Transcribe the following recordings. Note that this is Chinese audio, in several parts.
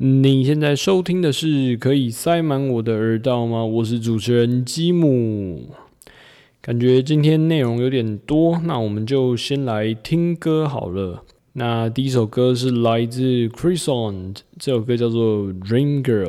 你现在收听的是可以塞满我的耳道吗？我是主持人吉姆。感觉今天内容有点多，那我们就先来听歌好了。那第一首歌是来自 Chris On，这首歌叫做《Dream Girl》。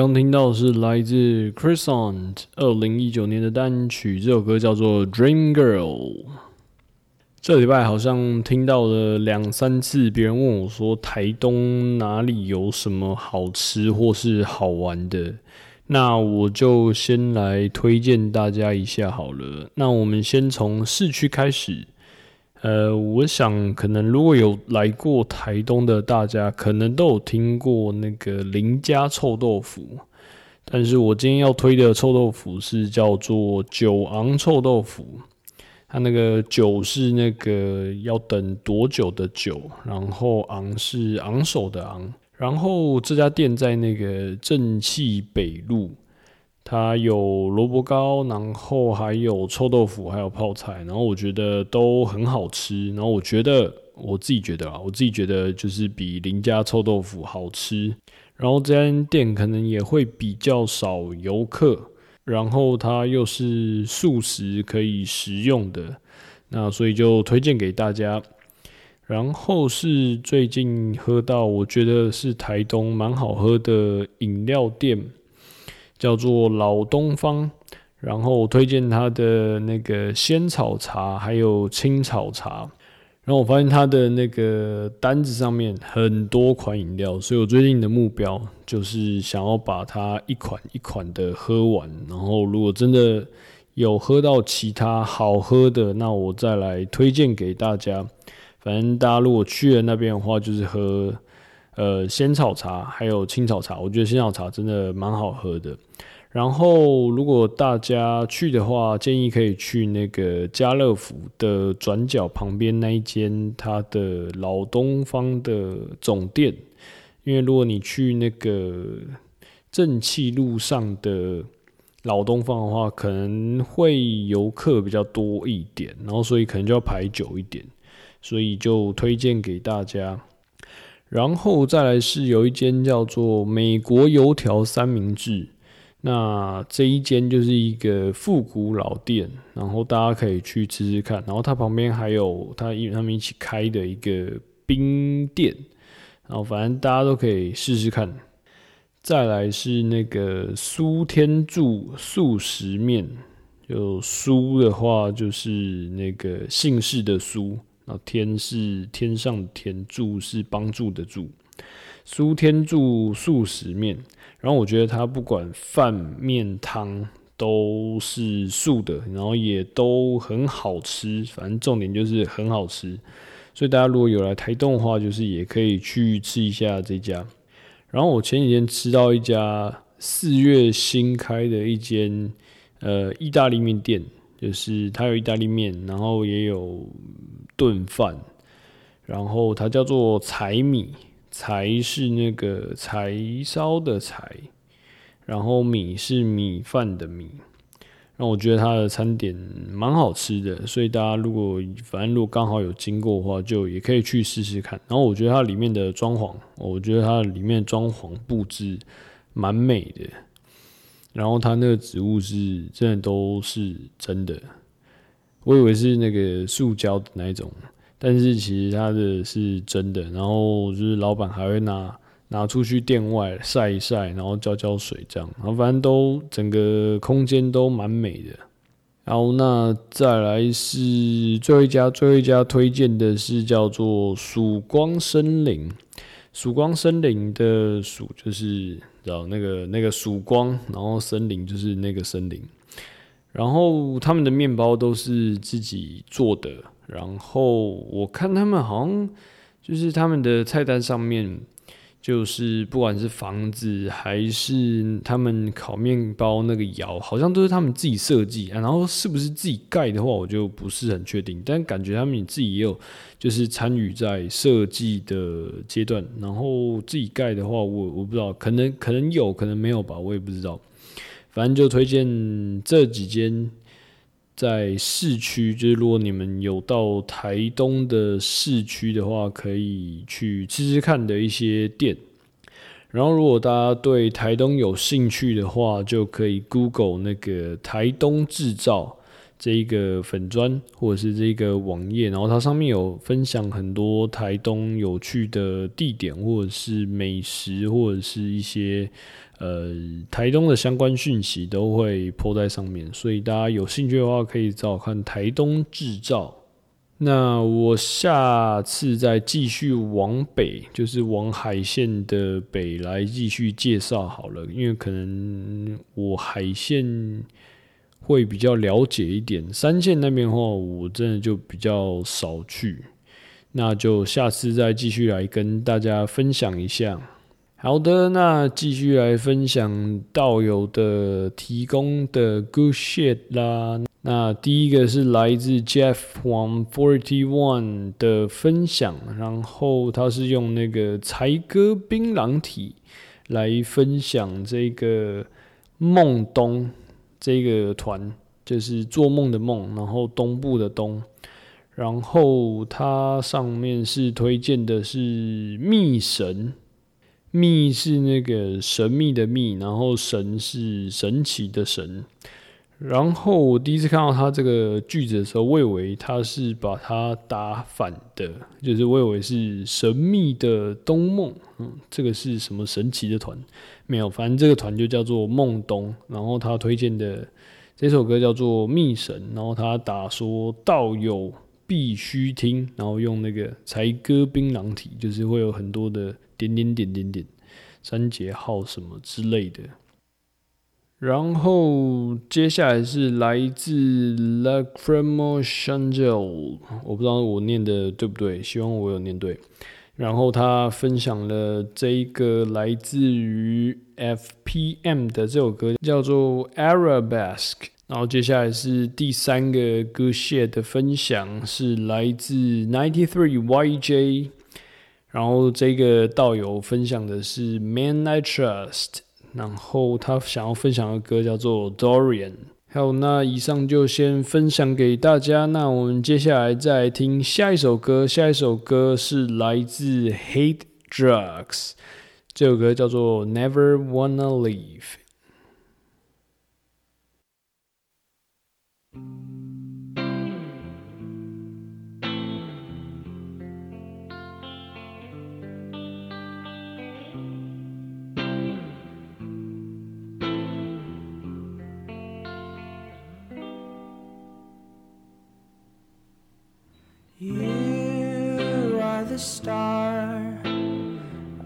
刚听到是来自 chris ont 二零一九年的单曲，这首歌叫做《Dream Girl》。这礼拜好像听到了两三次，别人问我说台东哪里有什么好吃或是好玩的，那我就先来推荐大家一下好了。那我们先从市区开始。呃，我想可能如果有来过台东的大家，可能都有听过那个林家臭豆腐。但是我今天要推的臭豆腐是叫做九昂臭豆腐，它那个九是那个要等多久的久，然后昂是昂首的昂。然后这家店在那个正气北路，它有萝卜糕，然后还有臭豆腐，还有泡菜，然后我觉得都很好吃。然后我觉得我自己觉得啊，我自己觉得就是比邻家臭豆腐好吃。然后这间店可能也会比较少游客，然后它又是素食可以食用的，那所以就推荐给大家。然后是最近喝到我觉得是台东蛮好喝的饮料店，叫做老东方。然后我推荐它的那个仙草茶，还有青草茶。然后我发现它的那个单子上面很多款饮料，所以我最近的目标就是想要把它一款一款的喝完。然后如果真的有喝到其他好喝的，那我再来推荐给大家。反正大家如果去了那边的话，就是喝呃仙草茶还有青草茶，我觉得仙草茶真的蛮好喝的。然后，如果大家去的话，建议可以去那个家乐福的转角旁边那一间它的老东方的总店，因为如果你去那个正气路上的老东方的话，可能会游客比较多一点，然后所以可能就要排久一点，所以就推荐给大家。然后再来是有一间叫做美国油条三明治。那这一间就是一个复古老店，然后大家可以去吃吃看。然后它旁边还有它因为他们一起开的一个冰店，然后反正大家都可以试试看。再来是那个苏天柱素食面，就苏的话就是那个姓氏的苏，然后天是天上天，柱是帮助的助。苏天柱素食面。然后我觉得它不管饭、面、汤都是素的，然后也都很好吃。反正重点就是很好吃，所以大家如果有来台东的话，就是也可以去吃一下这家。然后我前几天吃到一家四月新开的一间呃意大利面店，就是它有意大利面，然后也有炖饭，然后它叫做柴米。柴是那个柴烧的柴，然后米是米饭的米。那我觉得它的餐点蛮好吃的，所以大家如果反正如果刚好有经过的话，就也可以去试试看。然后我觉得它里面的装潢，我觉得它里面装潢布置蛮美的。然后它那个植物是真的都是真的，我以为是那个塑胶的那一种。但是其实它的是真的，然后就是老板还会拿拿出去店外晒一晒，然后浇浇水这样，然后反正都整个空间都蛮美的。然后那再来是最后一家，最后一家推荐的是叫做曙光森林。曙光森林的曙就是然后那个那个曙光，然后森林就是那个森林。然后他们的面包都是自己做的。然后我看他们好像就是他们的菜单上面，就是不管是房子还是他们烤面包那个窑，好像都是他们自己设计。然后是不是自己盖的话，我就不是很确定。但感觉他们自己也有就是参与在设计的阶段。然后自己盖的话，我我不知道，可能可能有可能没有吧，我也不知道。反正就推荐这几间。在市区，就是如果你们有到台东的市区的话，可以去吃吃看的一些店。然后，如果大家对台东有兴趣的话，就可以 Google 那个台东制造这一个粉砖或者是这个网页，然后它上面有分享很多台东有趣的地点，或者是美食，或者是一些。呃，台东的相关讯息都会铺在上面，所以大家有兴趣的话，可以找看台东制造。那我下次再继续往北，就是往海线的北来继续介绍好了，因为可能我海线会比较了解一点，三线那边的话，我真的就比较少去。那就下次再继续来跟大家分享一下。好的，那继续来分享道友的提供的 good shit 啦。那第一个是来自 Jeff One Forty One 的分享，然后他是用那个才哥槟榔体来分享这个梦东这个团，就是做梦的梦，然后东部的东，然后它上面是推荐的是密神。密是那个神秘的密，然后神是神奇的神。然后我第一次看到他这个句子的时候，我以为他是把它打反的，就是我以为是神秘的东梦。嗯，这个是什么神奇的团？没有，反正这个团就叫做梦东。然后他推荐的这首歌叫做密神，然后他打说道友必须听，然后用那个才歌槟榔体，就是会有很多的。点点点点点，三节号什么之类的。然后接下来是来自 Lacrimal Shangel，我不知道我念的对不对，希望我有念对。然后他分享了这一个来自于 FPM 的这首歌，叫做 Arabesque。然后接下来是第三个歌 share 的分享，是来自 Ninety Three YJ。然后这个道友分享的是 Man I Trust，然后他想要分享的歌叫做 Dorian。好，那以上就先分享给大家。那我们接下来再来听下一首歌，下一首歌是来自 Hate Drugs，这首歌叫做 Never Wanna Leave。Star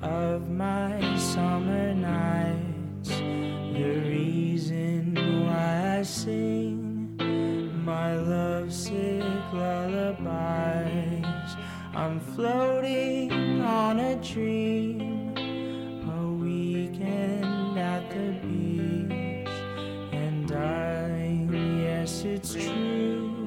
of my summer nights, the reason why I sing my lovesick lullabies. I'm floating on a dream, a weekend at the beach, and darling, yes, it's true.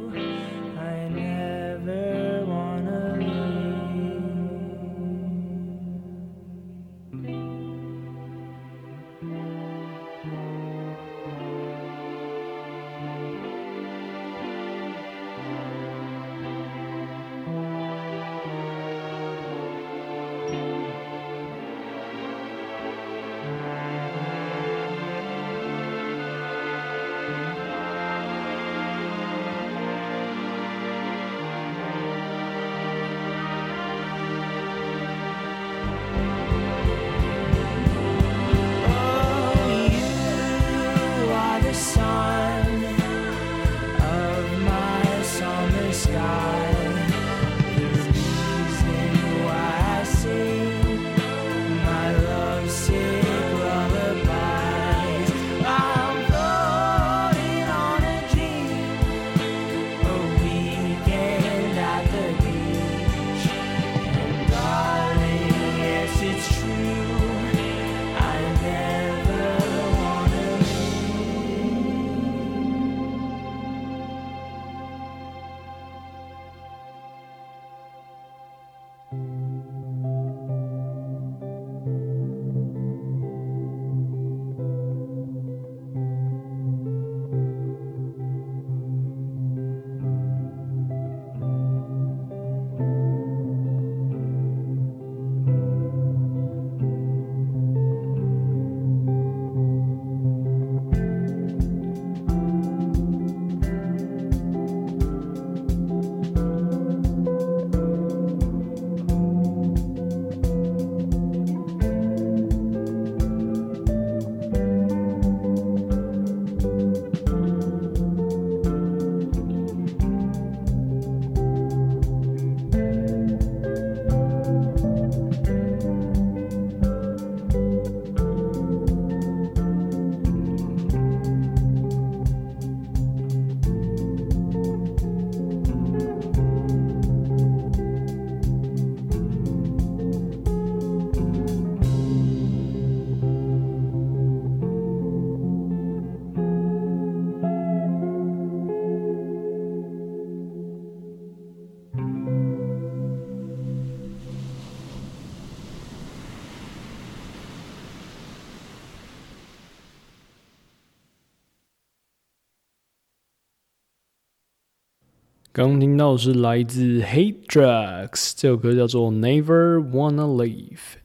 刚听到是来自 Hate Drugs 这首歌叫做 Never Wanna Leave。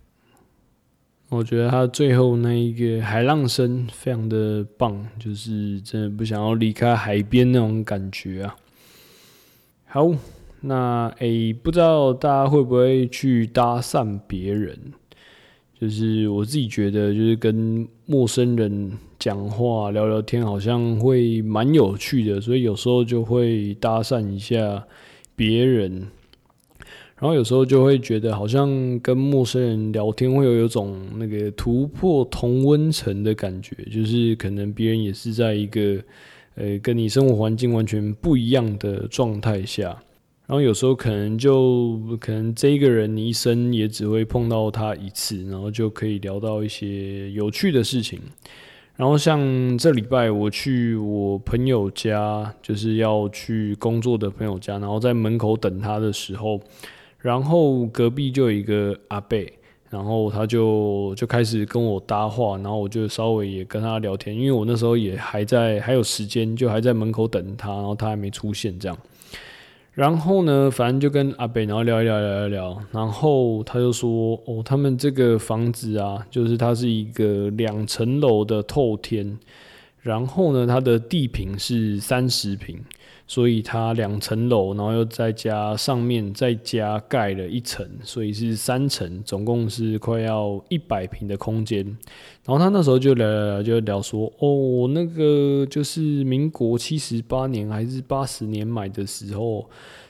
我觉得他最后那一个海浪声非常的棒，就是真的不想要离开海边那种感觉啊。好，那诶、不知道大家会不会去搭讪别人？就是我自己觉得，就是跟陌生人讲话聊聊天，好像会蛮有趣的，所以有时候就会搭讪一下别人。然后有时候就会觉得，好像跟陌生人聊天会有有种那个突破同温层的感觉，就是可能别人也是在一个呃跟你生活环境完全不一样的状态下，然后有时候可能就可能这一个人你一生也只会碰到他一次，然后就可以聊到一些有趣的事情。然后像这礼拜我去我朋友家，就是要去工作的朋友家，然后在门口等他的时候，然后隔壁就有一个阿贝，然后他就就开始跟我搭话，然后我就稍微也跟他聊天，因为我那时候也还在还有时间，就还在门口等他，然后他还没出现这样。然后呢，反正就跟阿北，然后聊一聊，聊一聊，然后他就说，哦，他们这个房子啊，就是它是一个两层楼的透天，然后呢，它的地坪是三十平，所以它两层楼，然后又再加上面再加盖了一层，所以是三层，总共是快要一百平的空间。然后他那时候就聊聊聊，就聊说，哦，那个就是民国七十八年还是八十年买的时候，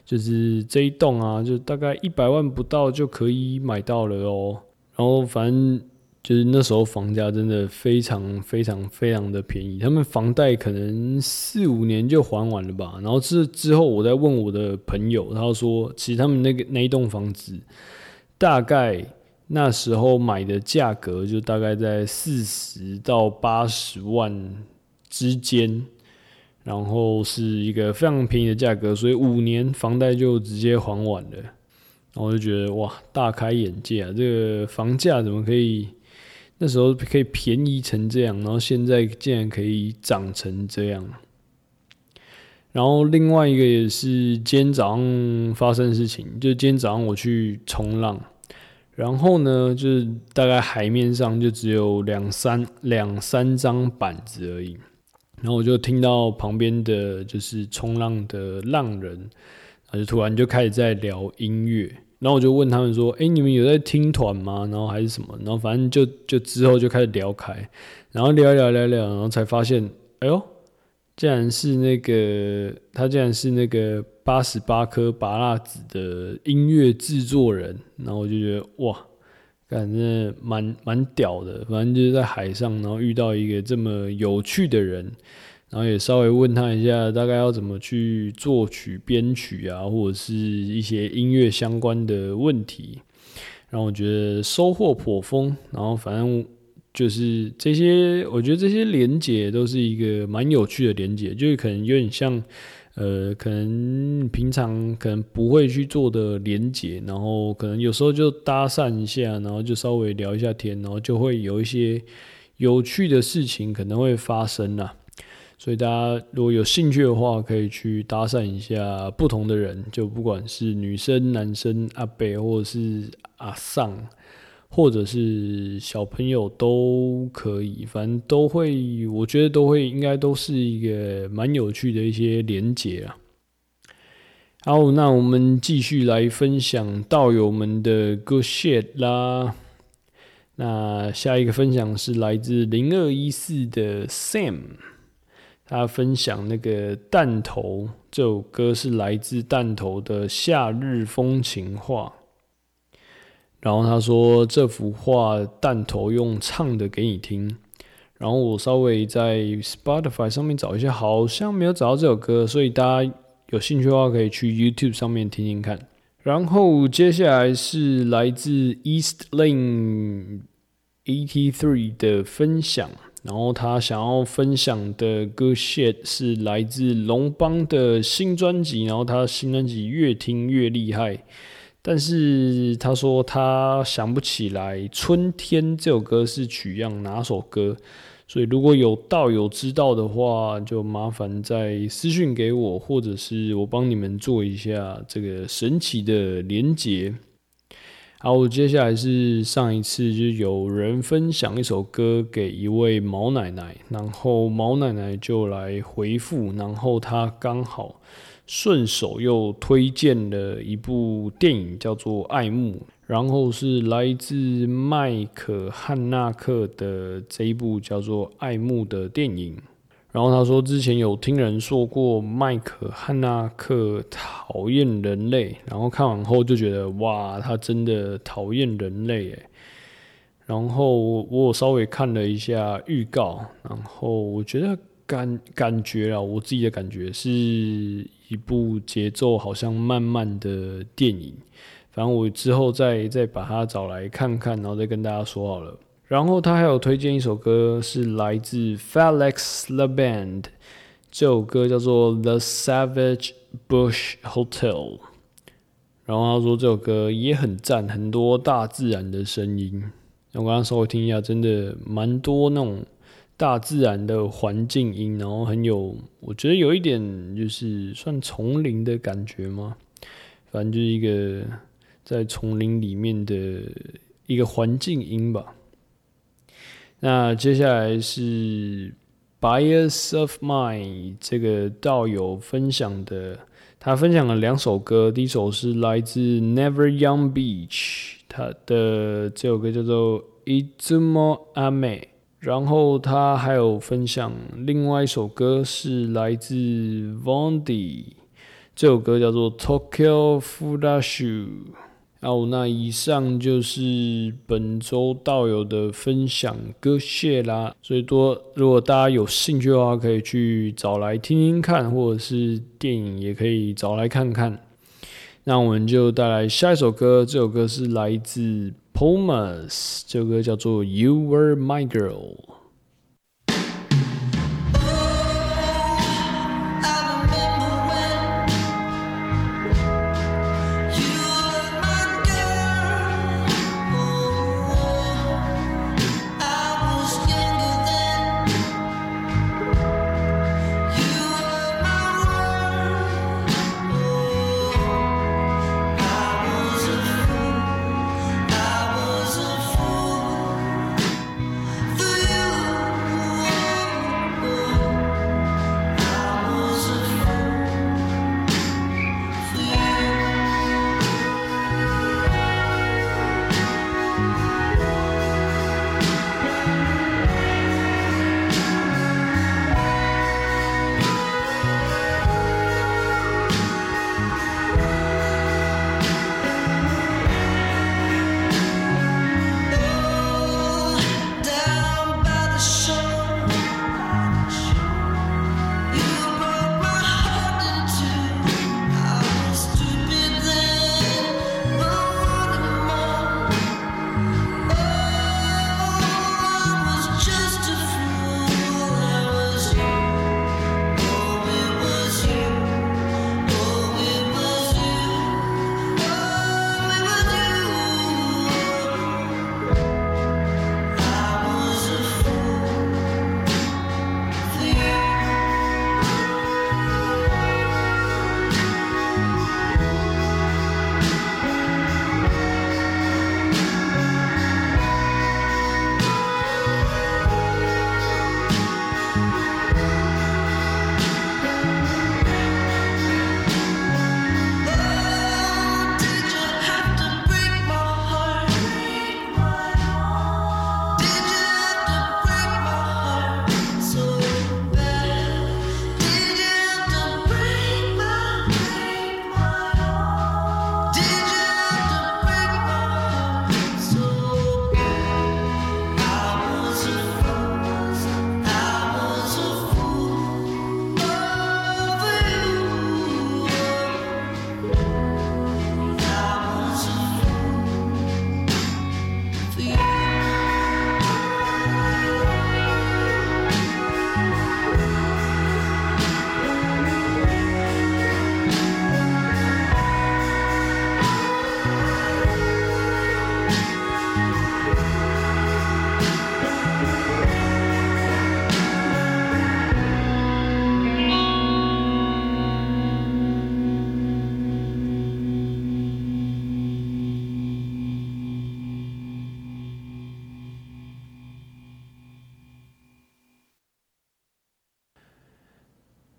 就是这一栋啊，就大概一百万不到就可以买到了哦。然后反正就是那时候房价真的非常非常非常的便宜，他们房贷可能四五年就还完了吧。然后之之后我再问我的朋友，他说其实他们那个那一栋房子大概。那时候买的价格就大概在四十到八十万之间，然后是一个非常便宜的价格，所以五年房贷就直接还完了。然后我就觉得哇，大开眼界啊！这个房价怎么可以那时候可以便宜成这样，然后现在竟然可以涨成这样？然后另外一个也是今天早上发生的事情，就今天早上我去冲浪。然后呢，就是大概海面上就只有两三两三张板子而已。然后我就听到旁边的就是冲浪的浪人，他就突然就开始在聊音乐。然后我就问他们说：“哎，你们有在听团吗？然后还是什么？”然后反正就就之后就开始聊开，然后聊聊聊聊，然后才发现，哎呦，竟然是那个他竟然是那个。八十八颗拔蜡子的音乐制作人，然后我就觉得哇，感觉蛮蛮屌的。反正就是在海上，然后遇到一个这么有趣的人，然后也稍微问他一下，大概要怎么去作曲、编曲啊，或者是一些音乐相关的问题。然后我觉得收获颇丰。然后反正就是这些，我觉得这些连接都是一个蛮有趣的连接，就是可能有点像。呃，可能平常可能不会去做的连接，然后可能有时候就搭讪一下，然后就稍微聊一下天，然后就会有一些有趣的事情可能会发生啦。所以大家如果有兴趣的话，可以去搭讪一下不同的人，就不管是女生、男生、阿北或者是阿尚。或者是小朋友都可以，反正都会，我觉得都会，应该都是一个蛮有趣的一些连结啊。好，那我们继续来分享道友们的 good shit 啦。那下一个分享是来自零二一四的 Sam，他分享那个弹头这首歌是来自弹头的夏日风情画。然后他说：“这幅画弹头用唱的给你听。”然后我稍微在 Spotify 上面找一下，好像没有找到这首歌，所以大家有兴趣的话可以去 YouTube 上面听听看。然后接下来是来自 East Lane Eighty Three 的分享，然后他想要分享的歌线是来自龙邦的新专辑，然后他新专辑越听越厉害。但是他说他想不起来《春天》这首歌是取样哪首歌，所以如果有道友知道的话，就麻烦再私讯给我，或者是我帮你们做一下这个神奇的连结。好，接下来是上一次就是有人分享一首歌给一位毛奶奶，然后毛奶奶就来回复，然后她刚好。顺手又推荐了一部电影，叫做《爱慕》，然后是来自麦克汉纳克的这一部叫做《爱慕》的电影。然后他说，之前有听人说过麦克汉纳克讨厌人类，然后看完后就觉得哇，他真的讨厌人类诶。然后我稍微看了一下预告，然后我觉得。感感觉啊，我自己的感觉是一部节奏好像慢慢的电影。反正我之后再再把它找来看看，然后再跟大家说好了。然后他还有推荐一首歌，是来自 Felix The Band，这首歌叫做《The Savage Bush Hotel》。然后他说这首歌也很赞，很多大自然的声音。我刚刚稍微听一下，真的蛮多那种大自然的环境音，然后很有，我觉得有一点就是算丛林的感觉吗？反正就是一个在丛林里面的一个环境音吧。那接下来是 Bias of Mine 这个道友分享的，他分享了两首歌，第一首是来自 Never Young Beach，他的这首歌叫做 Izumo Ame，然后他还有分享另外一首歌是来自 Vondi，这首歌叫做 Tokyo Fudashu。好，那以上就是本周道友的分享歌谢啦。所以多，如果大家有兴趣的话，可以去找来听听看，或者是电影也可以找来看看。那我们就带来下一首歌，这首歌是来自 Pomus，这首歌叫做《You Were My Girl》。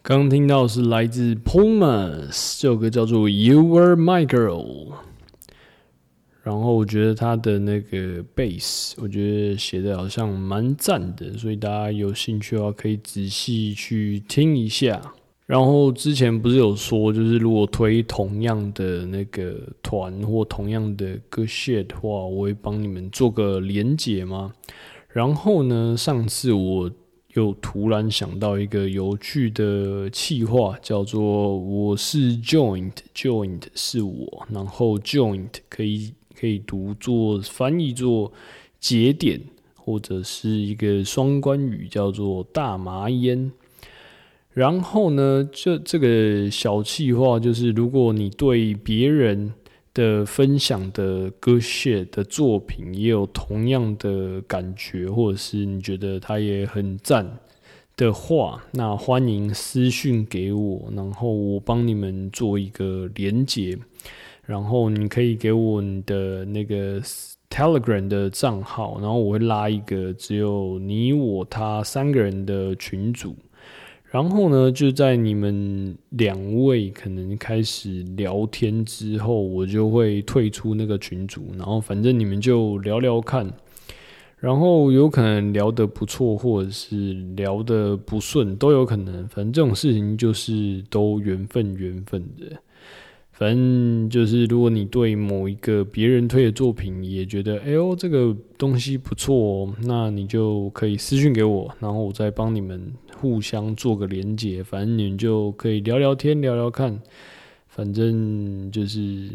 刚听到是来自 Pumas 这首歌叫做《You Were My Girl》，然后我觉得他的那个 bass，我觉得写的好像蛮赞的，所以大家有兴趣的话可以仔细去听一下。然后之前不是有说，就是如果推同样的那个团或同样的歌 shit 的话，我会帮你们做个连结吗？然后呢，上次我又突然想到一个有趣的气话，叫做“我是 Joint”，Joint 是我，然后 Joint 可以可以读作翻译作节点，或者是一个双关语，叫做大麻烟。然后呢，这这个小气话就是，如果你对别人的分享的歌 shit 的作品也有同样的感觉，或者是你觉得他也很赞的话，那欢迎私讯给我，然后我帮你们做一个连接，然后你可以给我你的那个 Telegram 的账号，然后我会拉一个只有你我他三个人的群组。然后呢，就在你们两位可能开始聊天之后，我就会退出那个群组，然后反正你们就聊聊看，然后有可能聊得不错，或者是聊得不顺，都有可能。反正这种事情就是都缘分，缘分的。反正就是，如果你对某一个别人推的作品也觉得，哎呦，这个东西不错哦，那你就可以私信给我，然后我再帮你们互相做个连接，反正你们就可以聊聊天，聊聊看。反正就是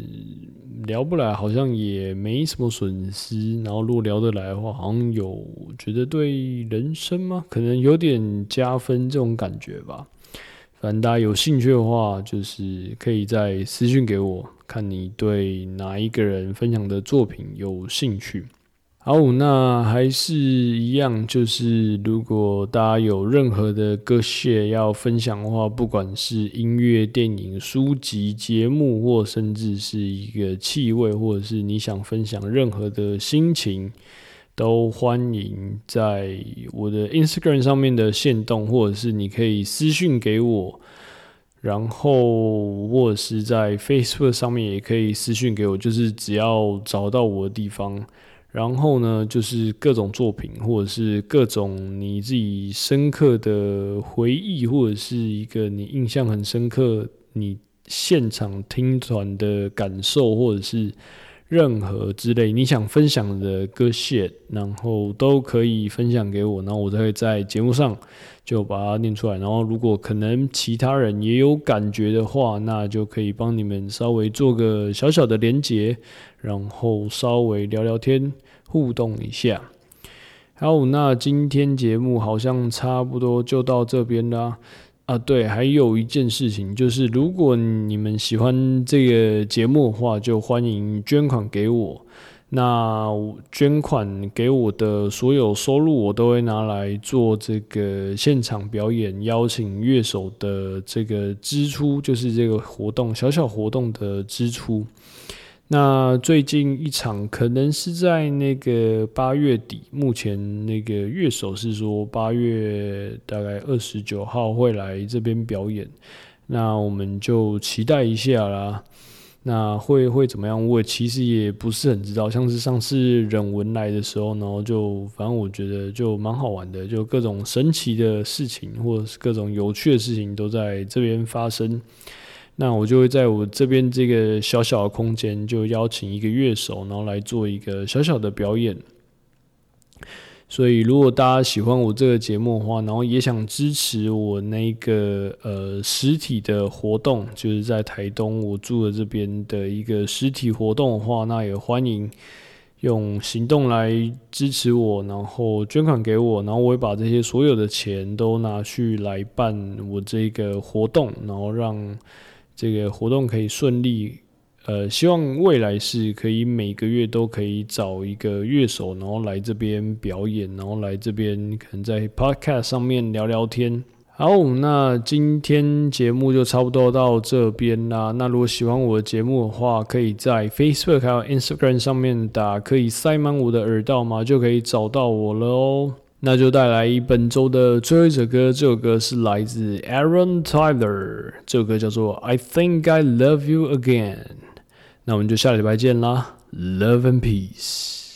聊不来，好像也没什么损失。然后如果聊得来的话，好像有觉得对人生吗？可能有点加分这种感觉吧。反正大家有兴趣的话，就是可以在私讯给我，看你对哪一个人分享的作品有兴趣。好，那还是一样，就是如果大家有任何的歌谢要分享的话，不管是音乐、电影、书籍、节目，或甚至是一个气味，或者是你想分享任何的心情，都欢迎在我的 Instagram 上面的线动，或者是你可以私讯给我，然后或者是在 Facebook 上面也可以私讯给我，就是只要找到我的地方。然后呢，就是各种作品，或者是各种你自己深刻的回忆，或者是一个你印象很深刻、你现场听团的感受，或者是任何之类你想分享的歌线，然后都可以分享给我，然后我才会在节目上就把它念出来。然后如果可能其他人也有感觉的话，那就可以帮你们稍微做个小小的连结。然后稍微聊聊天，互动一下。好，那今天节目好像差不多就到这边啦。啊，对，还有一件事情就是，如果你们喜欢这个节目的话，就欢迎捐款给我。那捐款给我的所有收入，我都会拿来做这个现场表演、邀请乐手的这个支出，就是这个活动小小活动的支出。那最近一场可能是在那个八月底，目前那个乐手是说八月大概二十九号会来这边表演，那我们就期待一下啦。那会会怎么样？我其实也不是很知道。像是上次忍文来的时候，然后就反正我觉得就蛮好玩的，就各种神奇的事情或者是各种有趣的事情都在这边发生。那我就会在我这边这个小小的空间，就邀请一个乐手，然后来做一个小小的表演。所以，如果大家喜欢我这个节目的话，然后也想支持我那个呃实体的活动，就是在台东我住的这边的一个实体活动的话，那也欢迎用行动来支持我，然后捐款给我，然后我会把这些所有的钱都拿去来办我这个活动，然后让这个活动可以顺利。呃，希望未来是可以每个月都可以找一个乐手，然后来这边表演，然后来这边可能在 podcast 上面聊聊天。好，那今天节目就差不多到这边啦。那如果喜欢我的节目的话，可以在 Facebook 还有 Instagram 上面打“可以塞满我的耳道吗”，就可以找到我了哦。那就带来本周的最后一首歌，这首歌是来自 Aaron Tyler，这首歌叫做《I Think I Love You Again》。那我们就下礼拜见啦，Love and Peace。